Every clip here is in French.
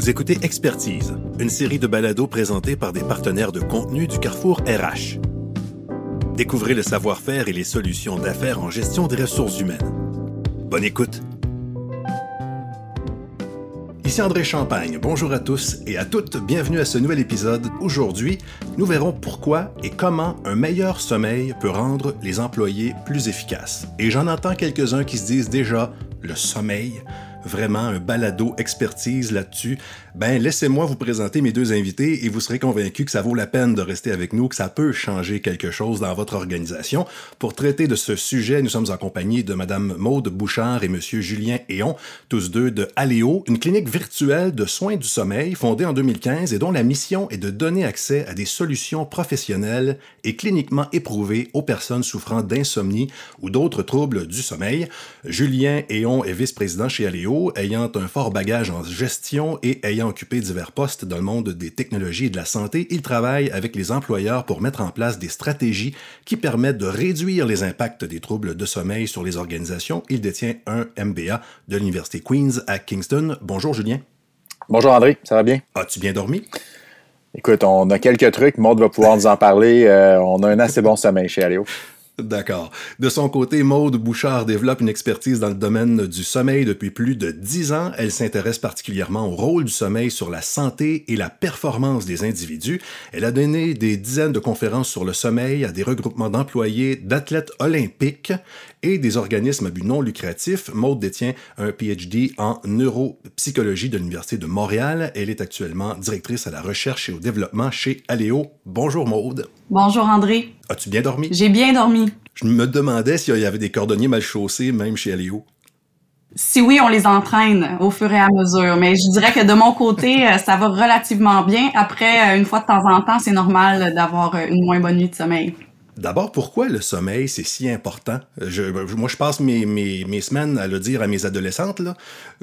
Vous écoutez Expertise, une série de balados présentés par des partenaires de contenu du Carrefour RH. Découvrez le savoir-faire et les solutions d'affaires en gestion des ressources humaines. Bonne écoute. Ici André Champagne. Bonjour à tous et à toutes. Bienvenue à ce nouvel épisode. Aujourd'hui, nous verrons pourquoi et comment un meilleur sommeil peut rendre les employés plus efficaces. Et j'en entends quelques-uns qui se disent déjà le sommeil vraiment un balado expertise là-dessus, ben laissez-moi vous présenter mes deux invités et vous serez convaincu que ça vaut la peine de rester avec nous, que ça peut changer quelque chose dans votre organisation. Pour traiter de ce sujet, nous sommes en compagnie de Madame Maude Bouchard et Monsieur Julien Héon, tous deux de Aléo, une clinique virtuelle de soins du sommeil fondée en 2015 et dont la mission est de donner accès à des solutions professionnelles et cliniquement éprouvées aux personnes souffrant d'insomnie ou d'autres troubles du sommeil. Julien Héon est vice-président chez Aléo ayant un fort bagage en gestion et ayant occupé divers postes dans le monde des technologies et de la santé, il travaille avec les employeurs pour mettre en place des stratégies qui permettent de réduire les impacts des troubles de sommeil sur les organisations. Il détient un MBA de l'Université Queen's à Kingston. Bonjour Julien. Bonjour André, ça va bien? As-tu bien dormi? Écoute, on a quelques trucs, Maud va pouvoir nous en parler. Euh, on a un assez bon sommeil chez Aléo. D'accord. De son côté, Maude Bouchard développe une expertise dans le domaine du sommeil depuis plus de dix ans. Elle s'intéresse particulièrement au rôle du sommeil sur la santé et la performance des individus. Elle a donné des dizaines de conférences sur le sommeil à des regroupements d'employés, d'athlètes olympiques et des organismes à but non lucratif. Maude détient un PhD en neuropsychologie de l'Université de Montréal. Elle est actuellement directrice à la recherche et au développement chez Aléo. Bonjour Maude. Bonjour André. As-tu bien dormi? J'ai bien dormi. Je me demandais s'il y avait des cordonniers mal chaussés, même chez Aléo. Si oui, on les entraîne au fur et à mesure. Mais je dirais que de mon côté, euh, ça va relativement bien. Après, euh, une fois de temps en temps, c'est normal d'avoir euh, une moins bonne nuit de sommeil. D'abord, pourquoi le sommeil, c'est si important? moi, je passe mes, semaines à le dire à mes adolescentes,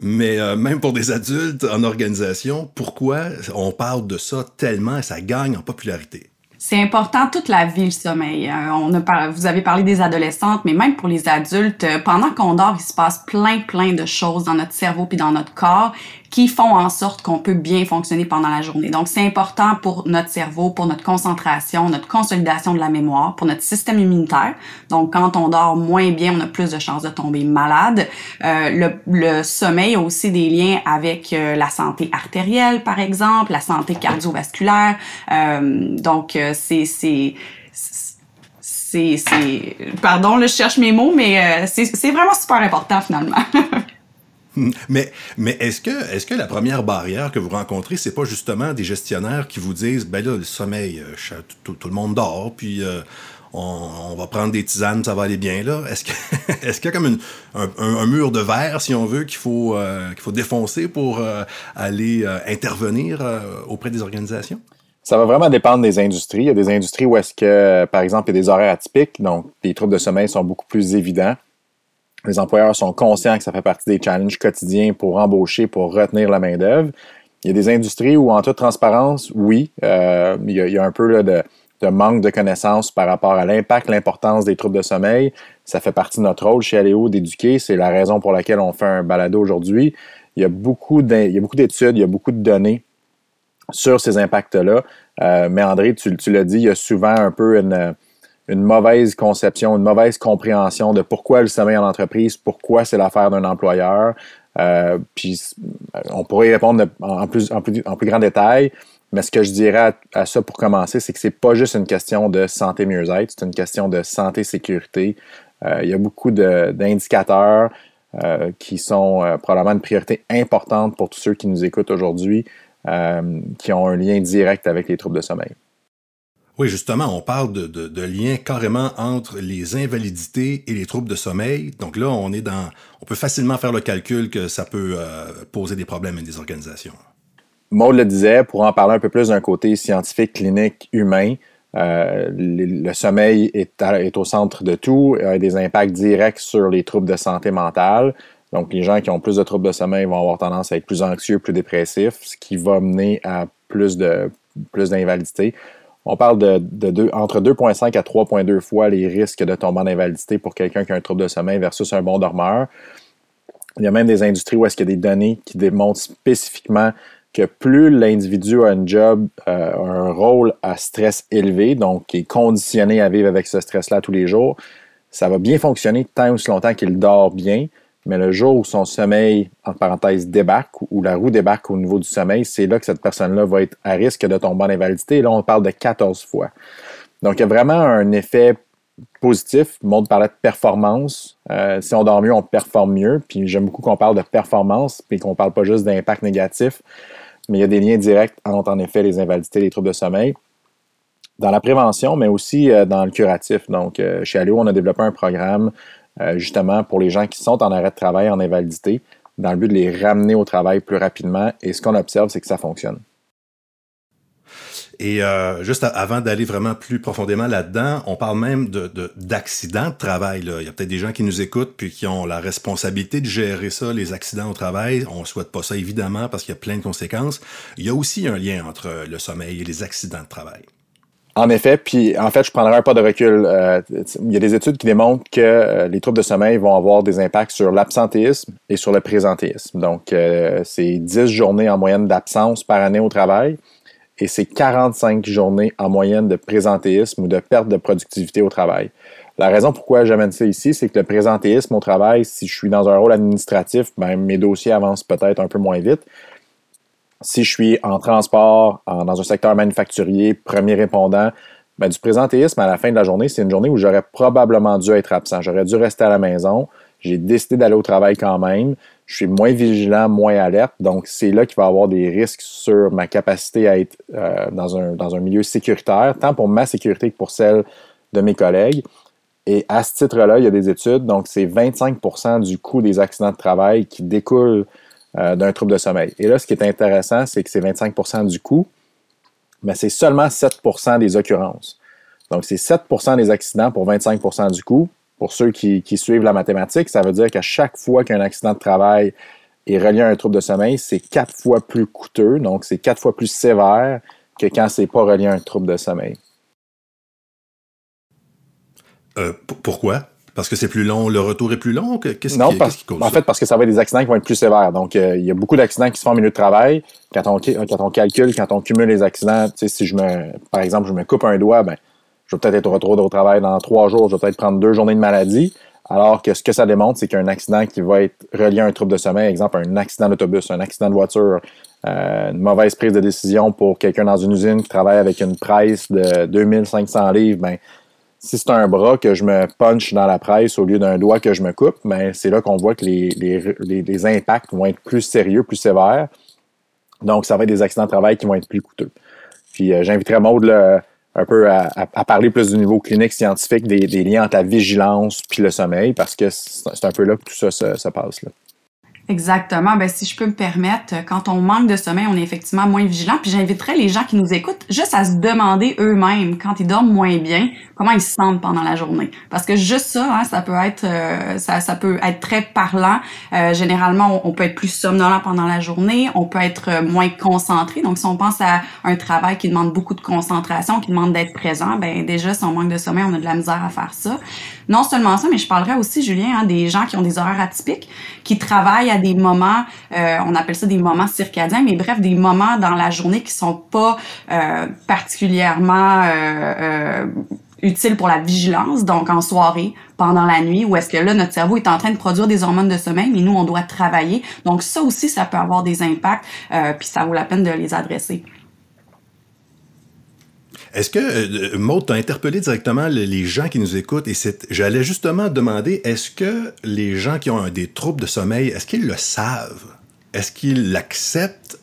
mais même pour des adultes en organisation, pourquoi on parle de ça tellement et ça gagne en popularité? C'est important toute la vie, le sommeil. Euh, on a vous avez parlé des adolescentes, mais même pour les adultes, euh, pendant qu'on dort, il se passe plein, plein de choses dans notre cerveau puis dans notre corps qui font en sorte qu'on peut bien fonctionner pendant la journée. Donc, c'est important pour notre cerveau, pour notre concentration, notre consolidation de la mémoire, pour notre système immunitaire. Donc, quand on dort moins bien, on a plus de chances de tomber malade. Euh, le, le, sommeil a aussi des liens avec euh, la santé artérielle, par exemple, la santé cardiovasculaire. Euh, donc, euh, c'est c'est c'est pardon, là, je cherche mes mots, mais euh, c'est vraiment super important finalement. Mais, mais est-ce que, est-ce que la première barrière que vous rencontrez, c'est pas justement des gestionnaires qui vous disent, ben là, le sommeil, euh, tout, le monde dort, puis euh, on, va prendre des tisanes, ça va aller bien là? Est-ce qu'il y a comme un, mur de verre, si on veut, qu'il faut, euh, qu'il faut défoncer pour aller intervenir auprès des organisations? Ça va vraiment dépendre des industries. Il y a des industries où est-ce que, par exemple, il y a des horaires atypiques, donc les troubles de sommeil sont beaucoup plus évidents les employeurs sont conscients que ça fait partie des challenges quotidiens pour embaucher, pour retenir la main-d'œuvre. Il y a des industries où, en toute transparence, oui, euh, il, y a, un peu de, manque de connaissances par rapport à l'impact, l'importance des troubles de sommeil. Ça fait partie de notre rôle chez Aléo d'éduquer. C'est la raison pour laquelle on fait un balado aujourd'hui. Il y a beaucoup d'études, il y a beaucoup de données sur ces impacts-là. Euh, mais André, tu, tu l'as dit, il y a souvent un peu une une mauvaise conception, une mauvaise compréhension de pourquoi le sommeil en entreprise, pourquoi c'est l'affaire d'un employeur. Euh, puis on pourrait y répondre en, plus, en, plus, en plus grand détail, mais ce que je dirais à, ça pour commencer, c'est que c'est pas juste une question de santé mieux-être, c'est une question de santé-sécurité. Euh, il y a beaucoup d'indicateurs euh, qui sont probablement une priorité importante pour tous ceux qui nous écoutent aujourd'hui, qui ont un lien direct avec les troubles de sommeil. Oui, justement, on parle de, de, de, lien carrément entre les invalidités et les troubles de sommeil. Donc là, on est dans, on peut facilement faire le calcul que ça peut euh, poser des problèmes à des organisations. Maud le disait, pour en parler un peu plus d'un côté scientifique, clinique, humain, euh, le, sommeil est, au centre de tout, a des impacts directs sur les troubles de santé mentale. Donc, les gens qui ont plus de troubles de sommeil vont avoir tendance à être plus anxieux, plus dépressifs, ce qui va mener à plus de plus on parle de, entre 2,5 à 3,2 fois les risques de tomber en invalidité pour quelqu'un qui a un trouble de sommeil versus un bon dormeur. Il y a même des industries où est-ce qu'il y a des données qui démontrent spécifiquement que plus l'individu a un job, euh, un rôle à stress élevé, donc qui est conditionné à vivre avec ce stress-là tous les jours, ça va bien fonctionner tant aussi longtemps qu'il dort bien, mais le jour où son sommeil, en parenthèse, débarque, ou la roue débarque au niveau du sommeil, c'est là que cette personne-là va être à risque de tomber en invalidité. là, on parle de 14 fois. Donc, il y a vraiment un effet positif. Le monde parlait de performance. Euh, si on dort mieux, on performe mieux. Puis j'aime beaucoup qu'on parle de performance, puis qu'on ne parle pas juste d'impact négatif. Mais il y a des liens directs entre, en effet, les invalidités et les troubles de sommeil. Dans la prévention, mais aussi euh, dans le curatif. Donc, euh, chez Alio, on a développé un programme justement pour les gens qui sont en arrêt de travail, en invalidité, dans le but de les ramener au travail plus rapidement. Et ce qu'on observe, c'est que ça fonctionne. Et euh, juste avant d'aller vraiment plus profondément là-dedans, on parle même de, d'accidents de, travail. Il y a peut-être des gens qui nous écoutent puis qui ont la responsabilité de gérer ça, les accidents au travail. On ne souhaite pas ça évidemment parce qu'il y a plein de conséquences. Il y a aussi un lien entre le sommeil et les accidents de travail. En effet, puis en fait, je prendrai un pas de recul. Euh, il y a des études qui démontrent que euh, les troubles de sommeil vont avoir des impacts sur l'absentéisme et sur le présentéisme. Donc, c'est 10 journées en moyenne d'absence par année au travail et c'est 45 journées en moyenne de présentéisme ou de perte de productivité au travail. La raison pourquoi j'amène ça ici, c'est que le présentéisme au travail, si je suis dans un rôle administratif, ben, mes dossiers avancent peut-être un peu moins vite. Si je suis en transport, dans un secteur manufacturier, premier répondant, ben, du présentéisme à la fin de la journée, c'est une journée où j'aurais probablement dû être absent. J'aurais dû rester à la maison. J'ai décidé d'aller au travail quand même je suis moins vigilant, moins alerte. Donc, c'est là qu'il va y avoir des risques sur ma capacité à être euh, dans, un, dans un milieu sécuritaire, tant pour ma sécurité que pour celle de mes collègues. Et à ce titre-là, il y a des études. Donc, c'est 25% du coût des accidents de travail qui découlent euh, d'un trouble de sommeil. Et là, ce qui est intéressant, c'est que c'est 25% du coût, mais c'est seulement 7% des occurrences. Donc, c'est 7% des accidents pour 25% du coût pour ceux qui, suivent la mathématique, ça veut dire qu'à chaque fois qu'un accident de travail est relié à un trouble de sommeil, c'est quatre fois plus coûteux, donc c'est quatre fois plus sévère que quand c'est pas relié à un trouble de sommeil. Euh, pourquoi? Parce que c'est plus long, le retour est plus long? Qu'est-ce non, qui, cause en fait, parce que ça va être des accidents qui vont être plus sévères. Donc, euh, il y a beaucoup d'accidents qui se font en milieu de travail. Quand on, quand on calcule, quand on cumule les accidents, si je me, par exemple, je me coupe un doigt, ben, je vais peut-être être au retour au travail dans trois jours, je vais peut-être prendre deux journées de maladie. Alors que ce que ça démontre, c'est qu'un accident qui va être relié à un trouble de sommeil, exemple un accident d'autobus, un accident de voiture, euh, une mauvaise prise de décision pour quelqu'un dans une usine qui travaille avec une presse de 2500 livres, ben, si c'est un bras que je me punch dans la presse au lieu d'un doigt que je me coupe, c'est là qu'on voit que les, les, les, impacts vont être plus sérieux, plus sévères. Donc, ça va être des accidents de travail qui vont être plus coûteux. Puis, euh, j'inviterais Maud le, un peu à, parler plus du niveau clinique scientifique des, liens entre la vigilance puis le sommeil, parce que c'est un peu là que tout ça se, passe. Là. Exactement. Ben, si je peux me permettre, quand on manque de sommeil, on est effectivement moins vigilant. Puis j'inviterais les gens qui nous écoutent juste à se demander eux-mêmes, quand ils dorment moins bien, comment ils se sentent pendant la journée. Parce que juste ça, hein, ça peut être euh, ça, ça peut être très parlant. Euh, généralement, on, peut être plus somnolent pendant la journée, on peut être euh, moins concentré. Donc, si on pense à un travail qui demande beaucoup de concentration, qui demande d'être présent, ben déjà, si on manque de sommeil, on a de la misère à faire ça. Non seulement ça, mais je parlerais aussi, Julien, hein, des gens qui ont des horaires atypiques, qui travaillent à des moments, on appelle ça des moments circadiens, mais bref, des moments dans la journée qui sont pas particulièrement utile pour la vigilance, donc en soirée, pendant la nuit, où est-ce que là, notre cerveau est en train de produire des hormones de sommeil, mais nous, on doit travailler. Donc ça aussi, ça peut avoir des impacts, euh, puis ça vaut la peine de les adresser. Est-ce que, euh, Maud, tu as interpellé directement les gens qui nous écoutent et j'allais justement demander, est-ce que les gens qui ont des troubles de sommeil, est-ce qu'ils le savent? Est-ce qu'ils l'acceptent?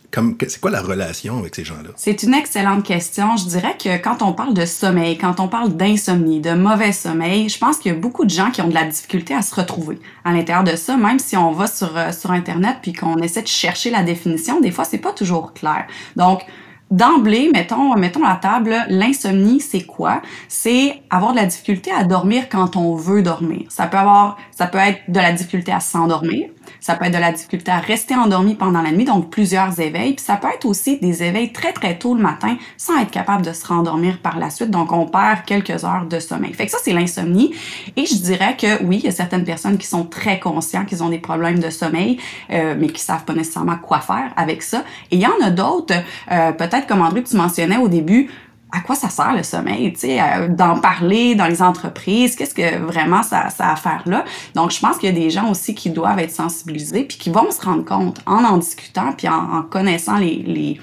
c'est quoi la relation avec ces gens-là? C'est une excellente question. Je dirais que quand on parle de sommeil, quand on parle d'insomnie, de mauvais sommeil, je pense qu'il y a beaucoup de gens qui ont de la difficulté à se retrouver à l'intérieur de ça, même si on va sur, euh, sur Internet puis qu'on essaie de chercher la définition, des fois, c'est pas toujours clair. Donc, D'emblée, mettons, mettons à table, l'insomnie, c'est quoi? C'est avoir de la difficulté à dormir quand on veut dormir. Ça peut avoir, ça peut être de la difficulté à s'endormir, Ça peut être de la difficulté à rester endormi pendant la nuit, donc plusieurs éveils. Puis ça peut être aussi des éveils très très tôt le matin sans être capable de se rendormir par la suite. Donc on perd quelques heures de sommeil. Fait que ça c'est l'insomnie. Et je dirais que oui, il y a certaines personnes qui sont très conscients qu'ils ont des problèmes de sommeil, euh, mais qui savent pas nécessairement quoi faire avec ça. Et il y en a d'autres, euh, peut-être comme André tu mentionnais au début, à quoi ça sert le sommeil, tu sais, euh, d'en parler dans les entreprises, qu'est-ce que vraiment ça, a à faire là? Donc, je pense qu'il y a des gens aussi qui doivent être sensibilisés, puis qui vont se rendre compte en en discutant, puis en, connaissant euh, les,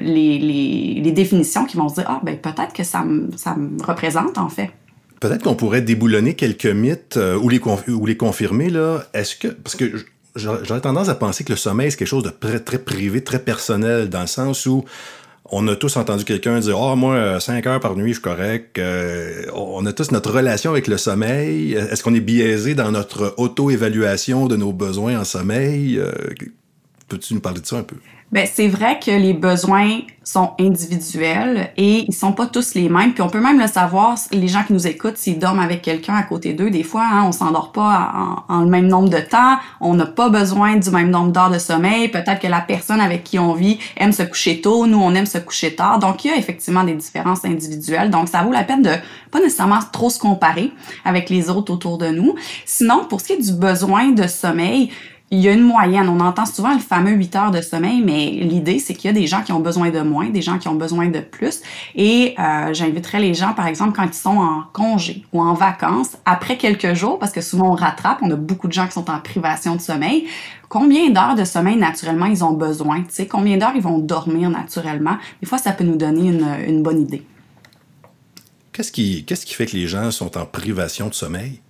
les, les, définitions, qui vont se dire, ah, ben peut-être que ça me, ça me représente, en fait. Peut-être qu'on pourrait déboulonner quelques mythes euh, ou, les ou les confirmer, là. Est-ce que, parce que j'aurais tendance à penser que le sommeil, c'est quelque chose de très, très privé, très personnel, dans le sens où on a tous entendu quelqu'un dire Ah, oh, moi, 5 heures par nuit, je suis correct. Euh, on a tous notre relation avec le sommeil. Est-ce qu'on est biaisé dans notre auto-évaluation de nos besoins en sommeil? Euh, peux-tu nous parler de ça un peu? Ben c'est vrai que les besoins sont individuels et ils sont pas tous les mêmes. Puis on peut même le savoir, les gens qui nous écoutent, s'ils dorment avec quelqu'un à côté d'eux, des fois, hein, on s'endort pas en, le même nombre de temps, on n'a pas besoin du même nombre d'heures de sommeil. Peut-être que la personne avec qui on vit aime se coucher tôt, nous on aime se coucher tard. Donc il y a effectivement des différences individuelles. Donc ça vaut la peine de pas nécessairement trop se comparer avec les autres autour de nous. Sinon, pour ce qui est du besoin de sommeil, il y a une moyenne. On entend souvent le fameux 8 heures de sommeil, mais l'idée, c'est qu'il y a des gens qui ont besoin de moins, des gens qui ont besoin de plus. Et euh, j'inviterais les gens, par exemple, quand ils sont en congé ou en vacances, après quelques jours, parce que souvent on rattrape, on a beaucoup de gens qui sont en privation de sommeil, combien d'heures de sommeil naturellement ils ont besoin, tu sais, combien d'heures ils vont dormir naturellement? Des fois, ça peut nous donner une, bonne idée. Qu'est-ce qui fait que les gens sont en privation de sommeil?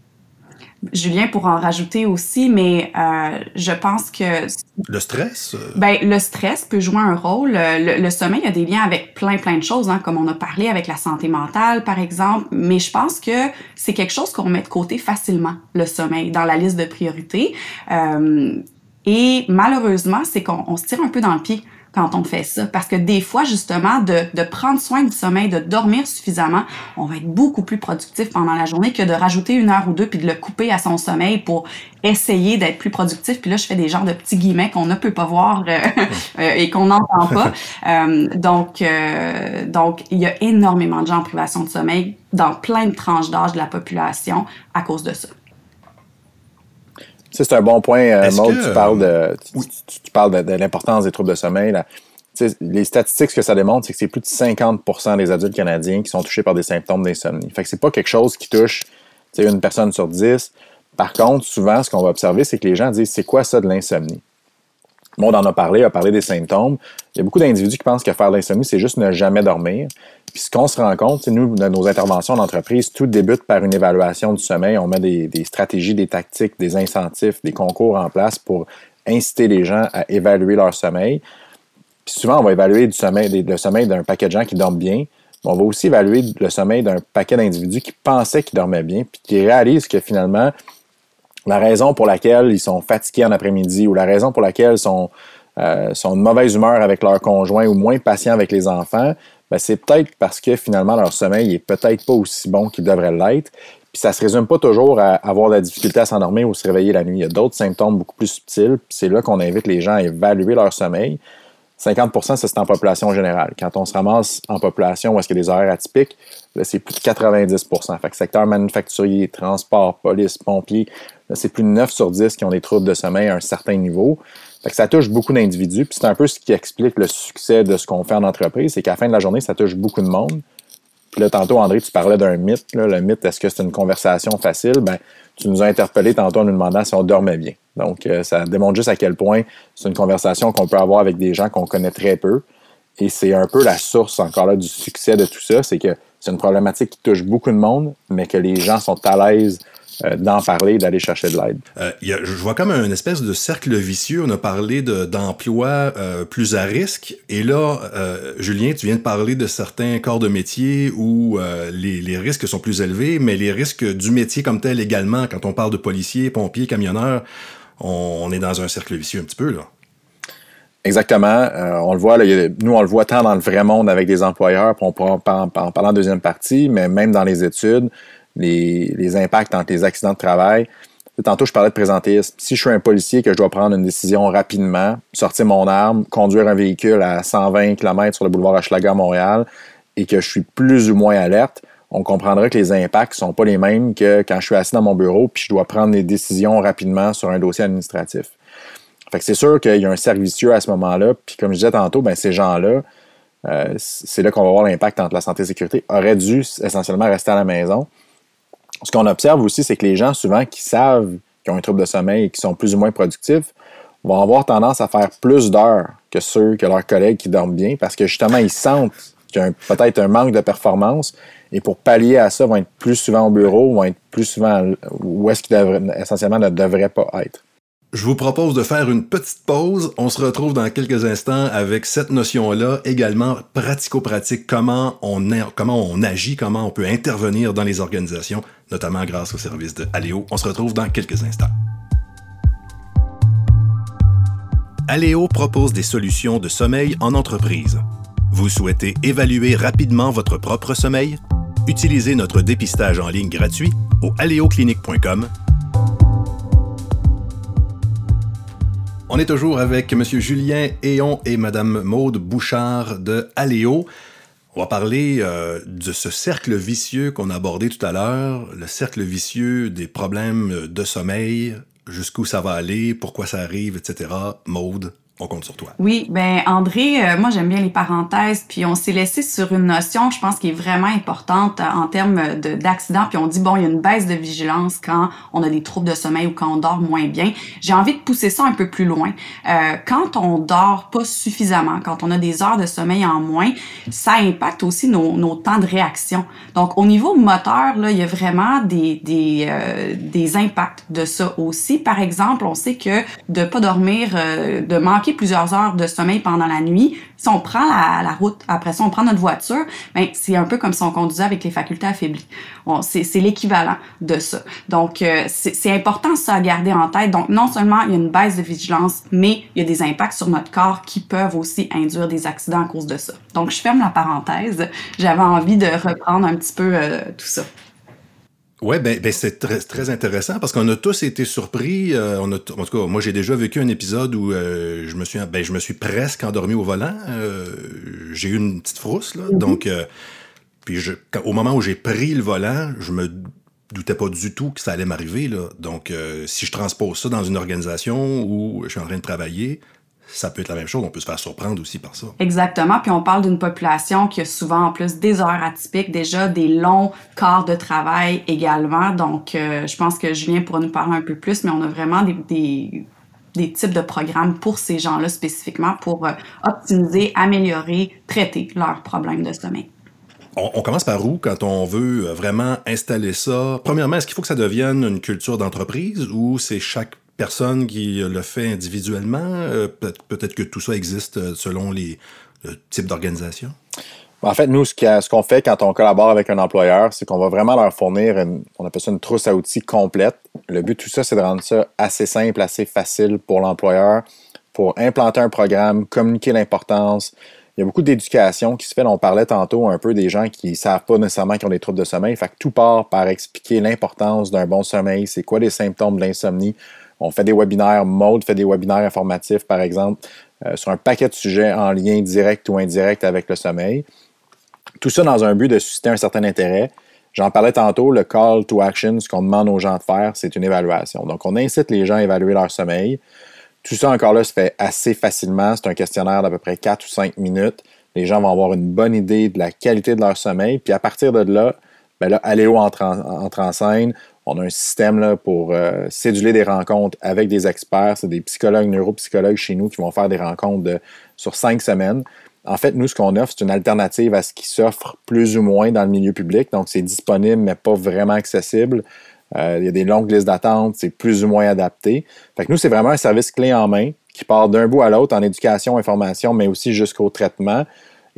Julien pour en rajouter aussi, mais euh, je pense que... Le stress? Euh? Ben, le stress peut jouer un rôle. Le, sommeil a des liens avec plein, plein de choses, hein, comme on a parlé avec la santé mentale, par exemple, mais je pense que c'est quelque chose qu'on met de côté facilement, le sommeil, dans la liste de priorités. Euh, et malheureusement, c'est qu'on se tire un peu dans le pied quand on fait ça. Parce que des fois, justement, de, de, prendre soin du sommeil, de dormir suffisamment, on va être beaucoup plus productif pendant la journée que de rajouter une heure ou deux puis de le couper à son sommeil pour essayer d'être plus productif. Puis là, je fais des genres de petits guillemets qu'on ne peut pas voir euh, euh, et qu'on n'entend pas. Euh, donc, donc, il y a énormément de gens en privation de sommeil dans plein de tranches d'âge de la population à cause de ça c'est un bon point, euh, Maud. Tu parles de, tu, parles de, l'importance des troubles de sommeil. Là. Les statistiques, ce que ça démontre, c'est que c'est plus de 50% des adultes canadiens qui sont touchés par des symptômes d'insomnie. Fait que c'est pas quelque chose qui touche une personne sur 10. Par contre, souvent, ce qu'on va observer, c'est que les gens disent c'est quoi ça de l'insomnie? Maud en a parlé, a parlé des symptômes. Il y a beaucoup d'individus qui pensent que faire de l'insomnie, c'est juste ne jamais dormir. Puis ce qu'on se rend compte, nous, dans nos interventions d'entreprise, tout débute par une évaluation du sommeil. On met des, stratégies, des tactiques, des incentifs, des concours en place pour inciter les gens à évaluer leur sommeil. Puis souvent, on va évaluer sommeil, le sommeil d'un paquet de gens qui dorment bien. Mais on va aussi évaluer le sommeil d'un paquet d'individus qui pensaient qu'ils dormaient bien, puis qui réalisent que finalement, la raison pour laquelle ils sont fatigués en après-midi ou la raison pour laquelle ils sont, euh, de mauvaise humeur avec leur conjoint ou moins patients avec les enfants, ben, c'est peut-être parce que finalement leur sommeil est peut-être pas aussi bon qu'il devrait l'être. Puis ça se résume pas toujours à avoir de la difficulté à s'endormir ou se réveiller la nuit. Il y a d'autres symptômes beaucoup plus subtils. C'est là qu'on invite les gens à évaluer leur sommeil. 50 ça c'est en population générale. Quand on se ramasse en population où est-ce qu'il y a des horaires atypiques, c'est plus de 90% Fait que secteur manufacturier, transport, police, pompiers, c'est plus de 9 sur 10 qui ont des troubles de sommeil à un certain niveau. Fait ça touche beaucoup d'individus. Puis c'est un peu ce qui explique le succès de ce qu'on fait en entreprise, c'est qu'à la fin de la journée, ça touche beaucoup de monde. Puis là, tantôt, André, tu parlais d'un mythe. Le mythe, est-ce que c'est une conversation facile? Ben, tu nous as interpellé tantôt en nous demandant si on dormait bien. Donc, euh, ça démontre juste à quel point c'est une conversation qu'on peut avoir avec des gens qu'on connaît très peu. Et c'est un peu la source encore là du succès de tout ça, c'est que c'est une problématique qui touche beaucoup de monde, mais que les gens sont à l'aise euh, d'en parler, d'aller chercher de l'aide. Euh, je vois comme un espèce de cercle vicieux. On a parlé d'emplois euh, plus à risque. Et là, Julien, tu viens de parler de certains corps de métier où les, les, risques sont plus élevés, mais les risques du métier comme tel également, quand on parle de policiers, pompiers, camionneurs, on, est dans un cercle vicieux un petit peu, là. Exactement. on le voit, là, nous, on le voit tant dans le vrai monde avec des employeurs, puis on pourra en, en parler en deuxième partie, mais même dans les études, les, impacts entre les accidents de travail. Tantôt, je parlais de présentéisme. Si je suis un policier que je dois prendre une décision rapidement, sortir mon arme, conduire un véhicule à 120 km sur le boulevard Hochelaga à Montréal et que je suis plus ou moins alerte, on comprendra que les impacts ne sont pas les mêmes que quand je suis assis dans mon bureau puis je dois prendre des décisions rapidement sur un dossier administratif. Fait que c'est sûr qu'il y a un servicieux à ce moment-là. Puis comme je disais tantôt, ben, ces gens-là, euh, c'est là qu'on va voir l'impact entre la santé et la sécurité, auraient dû essentiellement rester à la maison. Ce qu'on observe aussi, c'est que les gens, souvent, qui savent qu'ils ont un trouble de sommeil et qui sont plus ou moins productifs, vont avoir tendance à faire plus d'heures que ceux, que leurs collègues qui dorment bien, parce que justement, ils sentent qu'il y a peut-être un manque de performance, et pour pallier à ça, vont être plus souvent au bureau, vont être plus souvent où est-ce qu'ils essentiellement ne devraient pas être. Je vous propose de faire une petite pause. On se retrouve dans quelques instants avec cette notion-là, également pratico-pratique, comment on, agit, comment on peut intervenir dans les organisations, notamment grâce au service de Aléo. On se retrouve dans quelques instants. Aléo propose des solutions de sommeil en entreprise. Vous souhaitez évaluer rapidement votre propre sommeil? Utilisez notre dépistage en ligne gratuit au aléoclinique.com On est toujours avec M. Julien Héon et Mme Maude Bouchard de Aléo. On va parler euh, de ce cercle vicieux qu'on a abordé tout à l'heure, le cercle vicieux des problèmes de sommeil, jusqu'où ça va aller, pourquoi ça arrive, etc. Maude, on compte sur toi. Oui, ben André, euh, moi j'aime bien les parenthèses, puis on s'est laissé sur une notion, je pense, qui est vraiment importante euh, en termes d'accident, puis on dit, bon, il y a une baisse de vigilance quand on a des troubles de sommeil ou quand on dort moins bien. J'ai envie de pousser ça un peu plus loin. Euh, quand on dort pas suffisamment, quand on a des heures de sommeil en moins, ça impacte aussi nos, nos temps de réaction. Donc au niveau moteur, là, il y a vraiment des, des, euh, des impacts de ça aussi. Par exemple, on sait que de pas dormir, de manquer plusieurs heures de sommeil pendant la nuit, si on prend la, route, après ça, on prend notre voiture, ben, c'est un peu comme si on conduisait avec les facultés affaiblies. c'est l'équivalent de ça. Donc, euh, c'est important ça à garder en tête. Donc, non seulement il y a une baisse de vigilance, mais il y a des impacts sur notre corps qui peuvent aussi induire des accidents à cause de ça. Donc, je ferme la parenthèse. J'avais envie de reprendre un petit peu euh, tout ça. Oui, ben, ben c'est très, très intéressant parce qu'on a tous été surpris. Euh, on a, en tout cas, moi, j'ai déjà vécu un épisode où euh, je, me suis, ben, je me suis presque endormi au volant. Euh, j'ai eu une petite frousse, là. Mm-hmm. Donc, puis je, au moment où j'ai pris le volant, je me doutais pas du tout que ça allait m'arriver. Donc, si je transpose ça dans une organisation où je suis en train de travailler, ça peut être la même chose. On peut se faire surprendre aussi par ça. Exactement. Puis on parle d'une population qui a souvent en plus des heures atypiques, déjà des longs quarts de travail également. Donc, euh, je pense que Julien pourra nous parler un peu plus, mais on a vraiment des, des, types de programmes pour ces gens-là spécifiquement pour euh, optimiser, améliorer, traiter leurs problèmes de sommeil. On, on, commence par où quand on veut euh, vraiment installer ça? Premièrement, est-ce qu'il faut que ça devienne une culture d'entreprise ou c'est chaque personne qui le fait individuellement? Euh, peut-être que tout ça existe euh, selon les types d'organisation? En fait, nous, ce qu'on fait quand on collabore avec un employeur, c'est qu'on va vraiment leur fournir, une, on appelle ça une trousse à outils complète. Le but de tout ça, c'est de rendre ça assez simple, assez facile pour l'employeur, pour implanter un programme, communiquer l'importance. Il y a beaucoup d'éducation qui se fait. On parlait tantôt un peu des gens qui ne savent pas nécessairement qu'ils ont des troubles de sommeil. Que tout part par expliquer l'importance d'un bon sommeil, c'est quoi les symptômes de l'insomnie, on fait des webinaires, Mode fait des webinaires informatifs, par exemple, euh, sur un paquet de sujets en lien direct ou indirect avec le sommeil. Tout ça dans un but de susciter un certain intérêt. J'en parlais tantôt, le call to action, ce qu'on demande aux gens de faire, c'est une évaluation. Donc, on incite les gens à évaluer leur sommeil. Tout ça, encore là, se fait assez facilement. C'est un questionnaire d'à peu près 4 ou 5 minutes. Les gens vont avoir une bonne idée de la qualité de leur sommeil. Puis à partir de là, ben là, entre entre en scène. On a un système pour euh, céduler des rencontres avec des experts. C'est des psychologues, neuropsychologues chez nous qui vont faire des rencontres sur cinq semaines. En fait, nous, ce qu'on offre, c'est une alternative à ce qui s'offre plus ou moins dans le milieu public. Donc, c'est disponible, mais pas vraiment accessible. Euh, il y a des longues listes d'attente, c'est plus ou moins adapté. Fait que nous, c'est vraiment un service clé en main qui part d'un bout à l'autre en éducation, information, mais aussi jusqu'au traitement.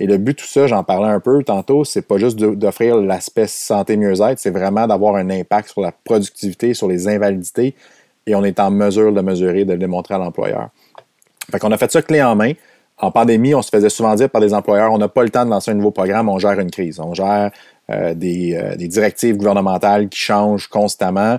Et le but de tout ça, j'en parlais un peu tantôt, c'est pas juste d'offrir l'aspect santé mieux-être, c'est vraiment d'avoir un impact sur la productivité, sur les invalidités, et on est en mesure de mesurer, de le démontrer à l'employeur. Fait qu'on a fait ça clé en main. En pandémie, on se faisait souvent dire par des employeurs, on n'a pas le temps de lancer un nouveau programme, on gère une crise. On gère euh, euh, des, directives gouvernementales qui changent constamment.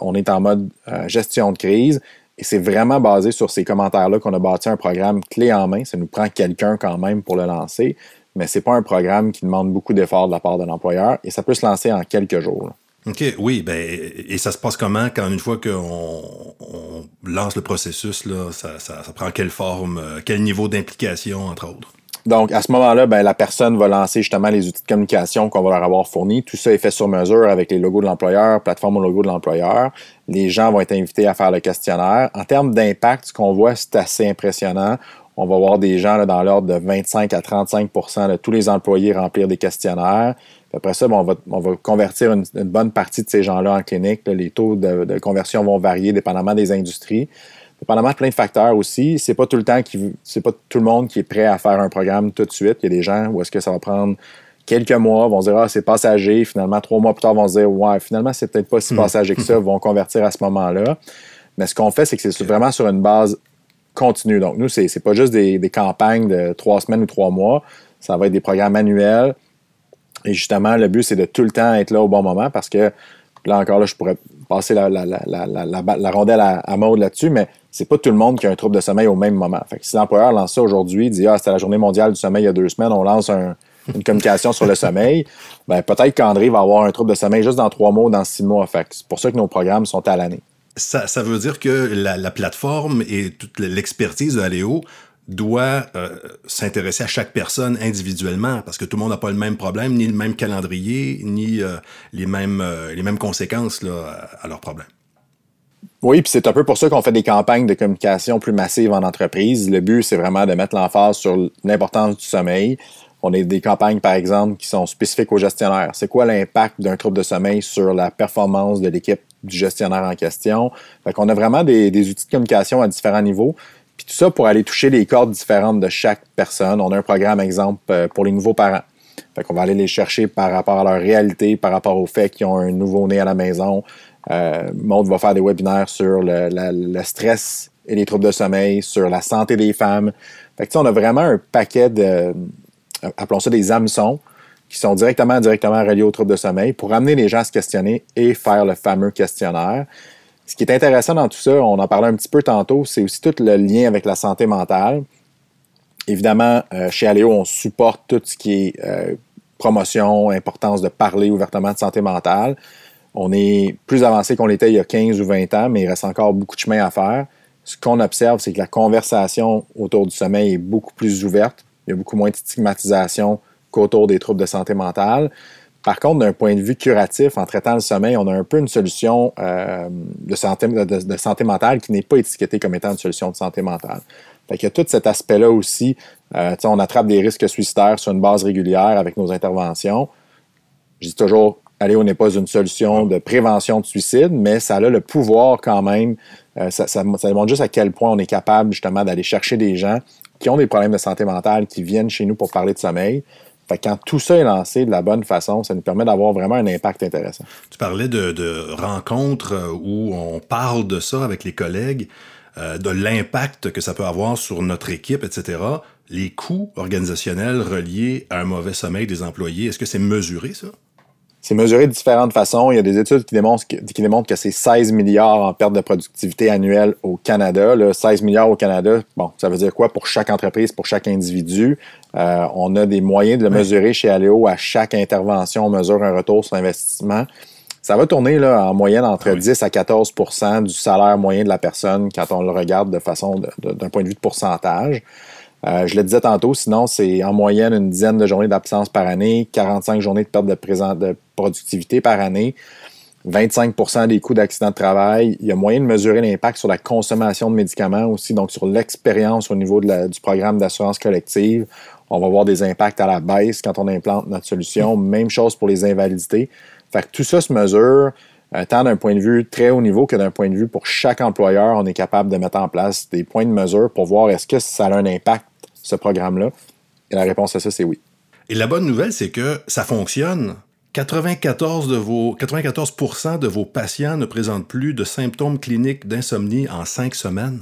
on est en mode gestion de crise. Et c'est vraiment basé sur ces commentaires-là qu'on a bâti un programme clé en main. Ça nous prend quelqu'un quand même pour le lancer, mais ce n'est pas un programme qui demande beaucoup d'efforts de la part de l'employeur et ça peut se lancer en quelques jours. OK, oui, ben, et ça se passe comment quand une fois qu'on lance le processus, ça prend quelle forme, euh, quel niveau d'implication, entre autres? Donc, à ce moment-là, ben, la personne va lancer justement les outils de communication qu'on va leur avoir fournis. Tout ça est fait sur mesure avec les logos de l'employeur, plateforme au logo de l'employeur. Les gens vont être invités à faire le questionnaire. En termes d'impact, ce qu'on voit, c'est assez impressionnant. On va voir des gens là, dans l'ordre de 25 à 35% de tous les employés remplir des questionnaires. après ça, ben, on, va, on, va, convertir une, bonne partie de ces gens-là en clinique. Les taux de, de conversion vont varier dépendamment des industries dépendamment de plein de facteurs aussi, c'est pas tout le temps qui, c'est pas tout le monde qui est prêt à faire un programme tout de suite. Il y a des gens où est-ce que ça va prendre quelques mois, vont se dire ah c'est passager, finalement trois mois plus tard vont se dire ouais finalement c'est peut-être pas si hmm. passager que ça, vont convertir à ce moment-là. Mais ce qu'on fait c'est que c'est vraiment sur une base continue. Donc nous c'est c'est pas juste des, des campagnes de trois semaines ou trois mois, ça va être des programmes annuels. Et justement le but c'est de tout le temps être là au bon moment parce que là encore là je pourrais passer la, la, la, la rondelle à, à mode là-dessus, mais c'est pas tout le monde qui a un trouble de sommeil au même moment. Fait que si l'employeur lance ça aujourd'hui, dit Ah, c'était la journée mondiale du sommeil il y a deux semaines, on lance une communication sur le sommeil, ben, peut-être qu'André va avoir un trouble de sommeil juste dans trois mois dans six mois. Fait c'est pour ça que nos programmes sont à l'année. Ça, veut dire que la, plateforme et toute l'expertise de Aléo doit euh, s'intéresser à chaque personne individuellement parce que tout le monde n'a pas le même problème, ni le même calendrier, ni euh, les, mêmes, euh, les mêmes conséquences là, à leurs problèmes. Oui, puis c'est un peu pour ça qu'on fait des campagnes de communication plus massives en entreprise. Le but, c'est vraiment de mettre l'emphase sur l'importance du sommeil. On a des campagnes, par exemple, qui sont spécifiques aux gestionnaires. C'est quoi l'impact d'un trouble de sommeil sur la performance de l'équipe du gestionnaire en question? Fait qu'on a vraiment des, outils de communication à différents niveaux. Puis tout ça pour aller toucher les cordes différentes de chaque personne. On a un programme, exemple, euh, pour les nouveaux parents. Fait qu'on va aller les chercher par rapport à leur réalité, par rapport au fait qu'ils ont un nouveau-né à la maison, euh, Maud va faire des webinaires sur le, stress et les troubles de sommeil, sur la santé des femmes. Fait que, on a vraiment un paquet de, appelons ça des hameçons, qui sont directement, directement reliés aux troubles de sommeil pour amener les gens à se questionner et faire le fameux questionnaire. Ce qui est intéressant dans tout ça, on en parlait un petit peu tantôt, c'est aussi tout le lien avec la santé mentale. Évidemment, euh, chez Aléo, on supporte tout ce qui est euh, promotion, importance de parler ouvertement de santé mentale. On est plus avancé qu'on l'était il y a 15 ou 20 ans, mais il reste encore beaucoup de chemin à faire. Ce qu'on observe, c'est que la conversation autour du sommeil est beaucoup plus ouverte. Il y a beaucoup moins de stigmatisation qu'autour des troubles de santé mentale. Par contre, d'un point de vue curatif, en traitant le sommeil, on a un peu une solution euh, de, santé, mentale qui n'est pas étiquetée comme étant une solution de santé mentale. Qu'il y a tout cet aspect-là aussi. Euh, on attrape des risques suicidaires sur une base régulière avec nos interventions. Je dis toujours, Allez, n'est pas une solution de prévention de suicide, mais ça a le pouvoir quand même, euh, ça, ça, démontre juste à quel point on est capable justement d'aller chercher des gens qui ont des problèmes de santé mentale, qui viennent chez nous pour parler de sommeil. Fait quand tout ça est lancé de la bonne façon, ça nous permet d'avoir vraiment un impact intéressant. Tu parlais de, rencontres euh, où on parle de ça avec les collègues, euh, de l'impact que ça peut avoir sur notre équipe, etc. Les coûts organisationnels reliés à un mauvais sommeil des employés, est-ce que c'est mesuré, ça? C'est mesuré de différentes façons. Il y a des études qui démontrent que, qui démontrent que c'est 16 milliards en perte de productivité annuelle au Canada. Là, 16 milliards au Canada, bon, ça veut dire quoi pour chaque entreprise, pour chaque individu? Euh, on a des moyens de le mesurer chez Aléo. À chaque intervention, on mesure un retour sur investissement. Ça va tourner là, en moyenne entre 10 ah à 14% du salaire moyen de la personne quand on le regarde de façon d'un point de vue de pourcentage. Euh, je le disais tantôt, sinon, c'est en moyenne une dizaine de journées d'absence par année, 45 journées de perte de, productivité par année, 25% des coûts d'accident de travail. Il y a moyen de mesurer l'impact sur la consommation de médicaments aussi, donc sur l'expérience au niveau du programme d'assurance collective. On va voir des impacts à la baisse quand on implante notre solution. Même chose pour les invalidités. Fait que tout ça se mesure euh, tant d'un point de vue très haut niveau que d'un point de vue pour chaque employeur, on est capable de mettre en place des points de mesure pour voir est-ce que ça a un impact, ce programme-là? Et la réponse à ça, c'est oui. Et la bonne nouvelle, c'est que ça fonctionne. 94, de vos, 94 de vos patients ne présentent plus de symptômes cliniques d'insomnie en cinq semaines.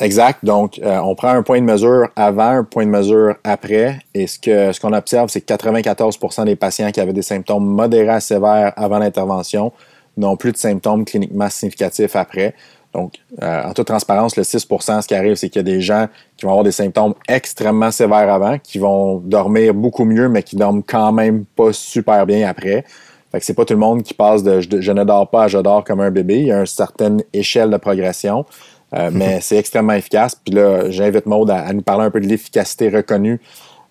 Exact. Donc, euh, on prend un point de mesure avant, un point de mesure après. Et ce qu'on ce qu'on observe, c'est que 94% des patients qui avaient des symptômes modérés à sévères avant l'intervention n'ont plus de symptômes cliniquement significatifs après. Donc, euh, en toute transparence, le 6% ce qui arrive, c'est qu'il y a des gens qui vont avoir des symptômes extrêmement sévères avant, qui vont dormir beaucoup mieux, mais qui dorment quand même pas super bien après. Fait que c'est pas tout le monde qui passe de je, ne dors pas à je dors comme un bébé. Il y a une certaine échelle de progression, euh, mais c'est extrêmement efficace. Puis là, j'invite Maude à, nous parler un peu de l'efficacité reconnue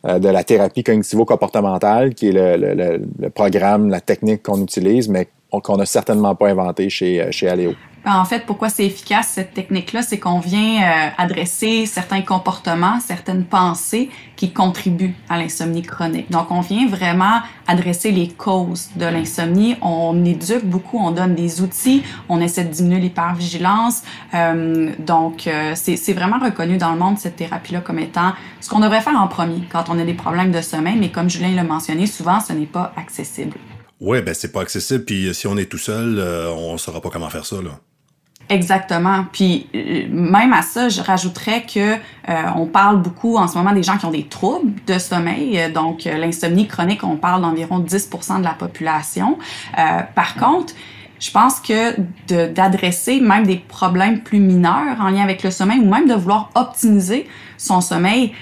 euh, de la thérapie cognitivo-comportementale, qui est le, le, programme, la technique qu'on utilise, mais qu'on n'a certainement pas inventé chez, chez Aléo. En fait, pourquoi c'est efficace cette technique-là, c'est qu'on vient euh, adresser certains comportements, certaines pensées qui contribuent à l'insomnie chronique. Donc, on vient vraiment adresser les causes de l'insomnie. On éduque beaucoup, on donne des outils, on essaie de diminuer l'hypervigilance. Euh, donc, euh, c'est vraiment reconnu dans le monde cette thérapie-là comme étant ce qu'on devrait faire en premier quand on a des problèmes de sommeil. Mais comme Julien l'a mentionné, souvent, ce n'est pas accessible. Oui, ben c'est pas accessible. Puis si on est tout seul, on ne saura pas comment faire ça. Là. Exactement. Puis euh, même à ça, je rajouterais que euh, on parle beaucoup en ce moment des gens qui ont des troubles de sommeil. Euh, donc l'insomnie chronique, on parle d'environ 10% de la population. par contre, je pense que d'adresser même des problèmes plus mineurs en lien avec le sommeil ou même de vouloir optimiser son sommeil,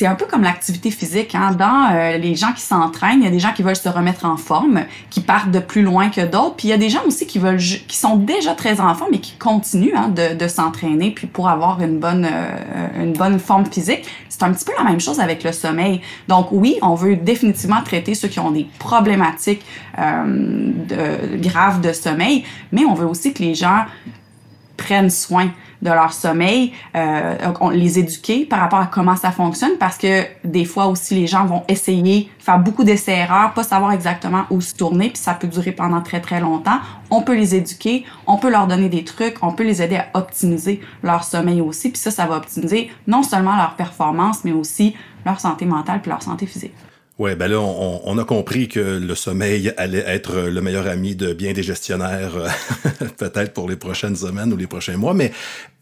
c'est un peu comme l'activité physique. Hein? Dans euh, les gens qui s'entraînent, il y a des gens qui veulent se remettre en forme, qui partent de plus loin que d'autres. Puis il y a des gens aussi qui sont déjà très en forme et qui continuent hein, de, s'entraîner, pour avoir une bonne, euh, une bonne forme physique. C'est un petit peu la même chose avec le sommeil. Donc oui, on veut définitivement traiter ceux qui ont des problématiques euh, graves de sommeil, mais on veut aussi que les gens prennent soin de leur sommeil, euh, on, les éduquer par rapport à comment ça fonctionne parce que des fois aussi les gens vont essayer, faire beaucoup d'essais-erreurs, pas savoir exactement où se tourner, puis ça peut durer pendant très très longtemps. On peut les éduquer, on peut leur donner des trucs, on peut les aider à optimiser leur sommeil aussi, puis ça, ça va optimiser non seulement leur performance, mais aussi leur santé mentale puis leur santé physique. Oui, ben là, on, a compris que le sommeil allait être le meilleur ami de bien des gestionnaires, euh, peut-être pour les prochaines semaines ou les prochains mois, mais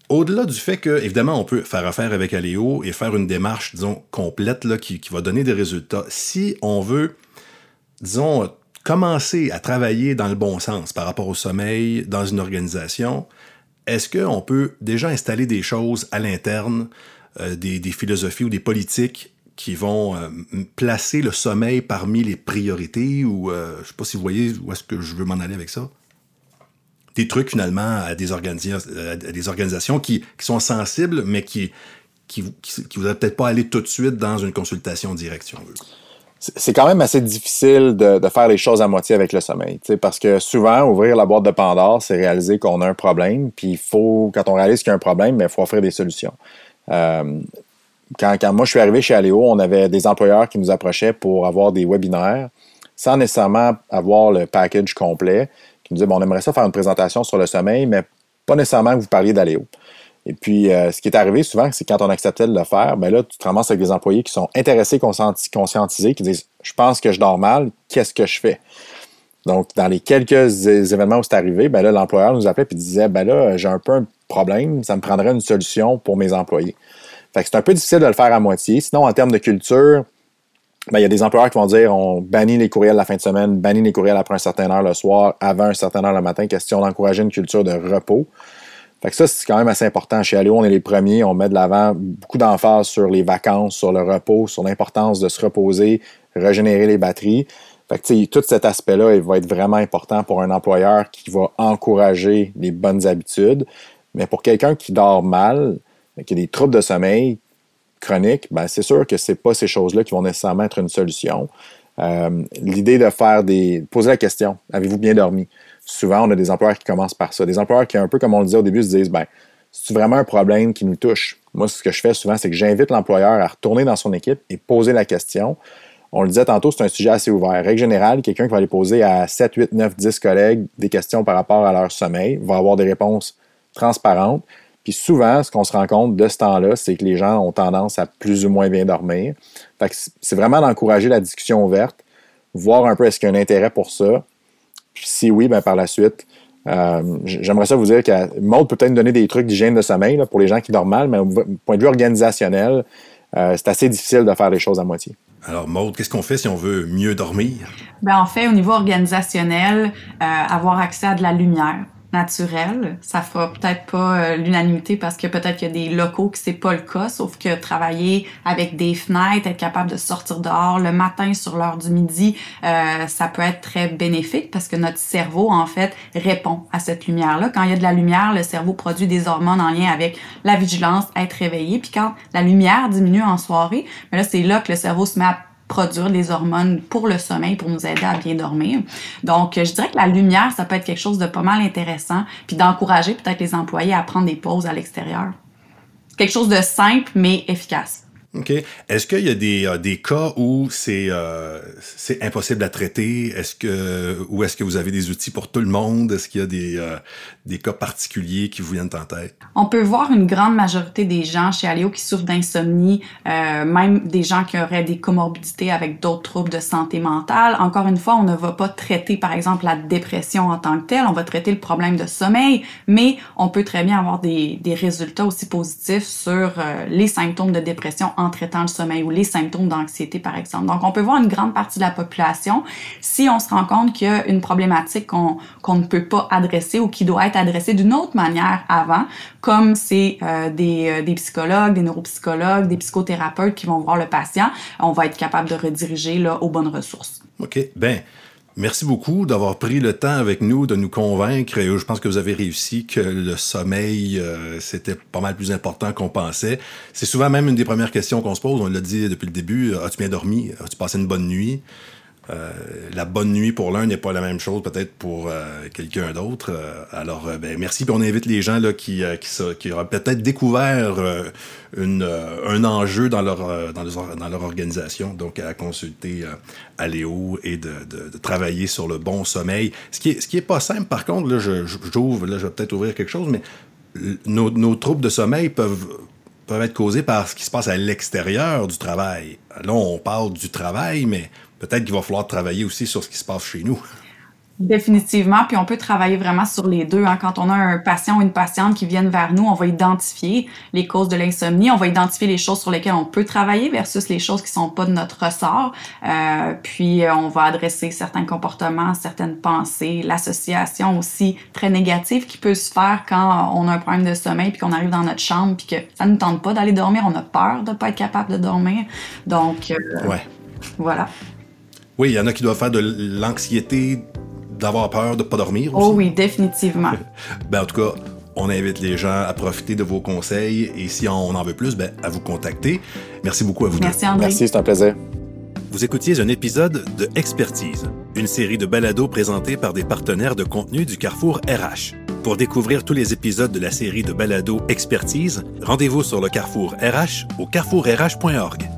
au-delà du fait que, évidemment, on peut faire affaire avec Aléo et faire une démarche, disons, complète, là, qui, qui va donner des résultats, si on veut, disons, commencer à travailler dans le bon sens par rapport au sommeil dans une organisation, est-ce qu'on peut déjà installer des choses à l'interne, euh, des, des, philosophies ou des politiques qui vont euh, placer le sommeil parmi les priorités ou euh, je sais pas si vous voyez où est-ce que je veux m'en aller avec ça? Des trucs finalement à des, des organisations qui, sont sensibles mais qui qui, qui, voudraient peut-être pas aller tout de suite dans une consultation directe si. C'est quand même assez difficile de, faire les choses à moitié avec le sommeil, parce que souvent, ouvrir la boîte de Pandore, c'est réaliser qu'on a un problème, puis il faut, quand on réalise qu'il y a un problème, il faut offrir des solutions. Euh, quand, moi je suis arrivé chez Aléo, on avait des employeurs qui nous approchaient pour avoir des webinaires sans nécessairement avoir le package complet, qui nous disaient bon, on aimerait ça faire une présentation sur le sommeil, mais pas nécessairement que vous parliez d'Aléo. Et puis, euh, ce qui est arrivé souvent, c'est quand on acceptait de le faire, ben là, tu te ramasses avec des employés qui sont intéressés, conscientisés, qui disent Je pense que je dors mal, qu'est-ce que je fais Donc, dans les quelques événements où c'est arrivé, ben là, l'employeur nous appelait et disait Ben là, j'ai un peu un problème, ça me prendrait une solution pour mes employés c'est un peu difficile de le faire à moitié. Sinon, en termes de culture, ben, il y a des employeurs qui vont dire on bannit les courriels la fin de semaine, bannit les courriels après un certain heure le soir, avant un certain heure le matin, question d'encourager une culture de repos. Fait que ça, c'est quand même assez important. Chez Alio, on est les premiers, on met de l'avant beaucoup d'emphase sur les vacances, sur le repos, sur l'importance de se reposer, régénérer les batteries. Fait que, tout cet aspect-là, il va être vraiment important pour un employeur qui va encourager les bonnes habitudes. Mais pour quelqu'un qui dort mal, qu'il y a des troubles de sommeil chroniques, ben c'est sûr que ce pas ces choses-là qui vont nécessairement être une solution. Euh, l'idée de faire des. poser la question avez-vous bien dormi? Souvent, on a des employeurs qui commencent par ça. Des employeurs qui, un peu comme on le disait au début, se disent ben, c'est vraiment un problème qui nous touche? Moi, ce que je fais souvent, c'est que j'invite l'employeur à retourner dans son équipe et poser la question. On le disait tantôt, c'est un sujet assez ouvert. Règle générale, quelqu'un qui va aller poser à 7, 8, 9, 10 collègues des questions par rapport à leur sommeil va avoir des réponses transparentes. Puis souvent, ce qu'on se rend compte de ce temps-là, c'est que les gens ont tendance à plus ou moins bien dormir. Fait que c'est vraiment d'encourager la discussion ouverte, voir un peu est-ce qu'il y a un intérêt pour ça. Puis si oui, ben par la suite, euh, j'aimerais ça vous dire que Maud peut peut-être nous donner des trucs d'hygiène de sommeil là, pour les gens qui dorment mal, mais au point de vue organisationnel, euh, c'est assez difficile de faire les choses à moitié. Alors, Maude, qu'est-ce qu'on fait si on veut mieux dormir? Ben, en fait, au niveau organisationnel, euh, avoir accès à de la lumière naturel. Ça fera peut-être pas euh, l'unanimité parce que peut-être qu'il y a des locaux que c'est pas le cas, sauf que travailler avec des fenêtres, être capable de sortir dehors le matin sur l'heure du midi, euh, ça peut être très bénéfique parce que notre cerveau, en fait, répond à cette lumière-là. Quand il y a de la lumière, le cerveau produit des hormones en lien avec la vigilance, être réveillé. Puis quand la lumière diminue en soirée, mais là, c'est là que le cerveau se met à produire des hormones pour le sommeil, pour nous aider à bien dormir. Donc, je dirais que la lumière, ça peut être quelque chose de pas mal intéressant, puis d'encourager peut-être les employés à prendre des pauses à l'extérieur. Quelque chose de simple, mais efficace. OK. Est-ce qu'il y a des, euh, cas où c'est euh, c'est impossible à traiter? Est-ce que ou est-ce que vous avez des outils pour tout le monde? Est-ce qu'il y a des, euh, des cas particuliers qui vous viennent en tête? On peut voir une grande majorité des gens chez Aléo qui souffrent d'insomnie, euh, même des gens qui auraient des comorbidités avec d'autres troubles de santé mentale. Encore une fois, on ne va pas traiter, par exemple, la dépression en tant que telle. On va traiter le problème de sommeil, mais on peut très bien avoir des, des résultats aussi positifs sur euh, les symptômes de dépression en traitant le sommeil ou les symptômes d'anxiété, par exemple. Donc, on peut voir une grande partie de la population si on se rend compte qu'il y a une problématique qu'on ne peut pas adresser ou qui doit être adressée d'une autre manière avant, comme c'est euh, des, euh, des psychologues, des neuropsychologues, des psychothérapeutes qui vont voir le patient, on va être capable de rediriger là, aux bonnes ressources. OK. Ben, Merci beaucoup d'avoir pris le temps avec nous de nous convaincre. Et je pense que vous avez réussi que le sommeil, euh, c'était pas mal plus important qu'on pensait. C'est souvent même une des premières questions qu'on se pose. On l'a dit depuis le début. As-tu bien dormi? As-tu passé une bonne nuit? Euh, la bonne nuit pour l'un n'est pas la même chose peut-être pour euh, quelqu'un d'autre. Euh, alors, ben, merci. Puis on invite les gens là, qui, auraient peut-être découvert un enjeu dans leur, dans, organisation, donc à consulter Aléo et de, travailler sur le bon sommeil. Ce qui est, ce qui est pas simple, par contre, là, je, j'ouvre, là, je vais peut-être ouvrir quelque chose, mais nos, nos troubles de sommeil peuvent peuvent être causés par ce qui se passe à l'extérieur du travail. Là, on parle du travail, mais peut-être qu'il va falloir travailler aussi sur ce qui se passe chez nous. Définitivement, puis on peut travailler vraiment sur les deux. Hein. Quand on a un patient ou une patiente qui viennent vers nous, on va identifier les causes de l'insomnie, on va identifier les choses sur lesquelles on peut travailler versus les choses qui sont pas de notre ressort. Euh, puis euh, on va adresser certains comportements, certaines pensées, l'association aussi très négative qui peut se faire quand on a un problème de sommeil puis qu'on arrive dans notre chambre puis que ça ne nous tente pas d'aller dormir, on a peur de pas être capable de dormir. Donc euh, ouais. voilà. Oui, il y en a qui doivent faire de l'anxiété d'avoir peur de ne pas dormir aussi. Oh oui, définitivement. ben, en tout cas, on invite les gens à profiter de vos conseils et si on en veut plus, ben, à vous contacter. Merci beaucoup à vous Merci deux. André. Merci, c'est un plaisir. Vous écoutiez un épisode de Expertise, une série de balados présentés par des partenaires de contenu du Carrefour RH. Pour découvrir tous les épisodes de la série de balados Expertise, rendez-vous sur le Carrefour RH au carrefourrh.org.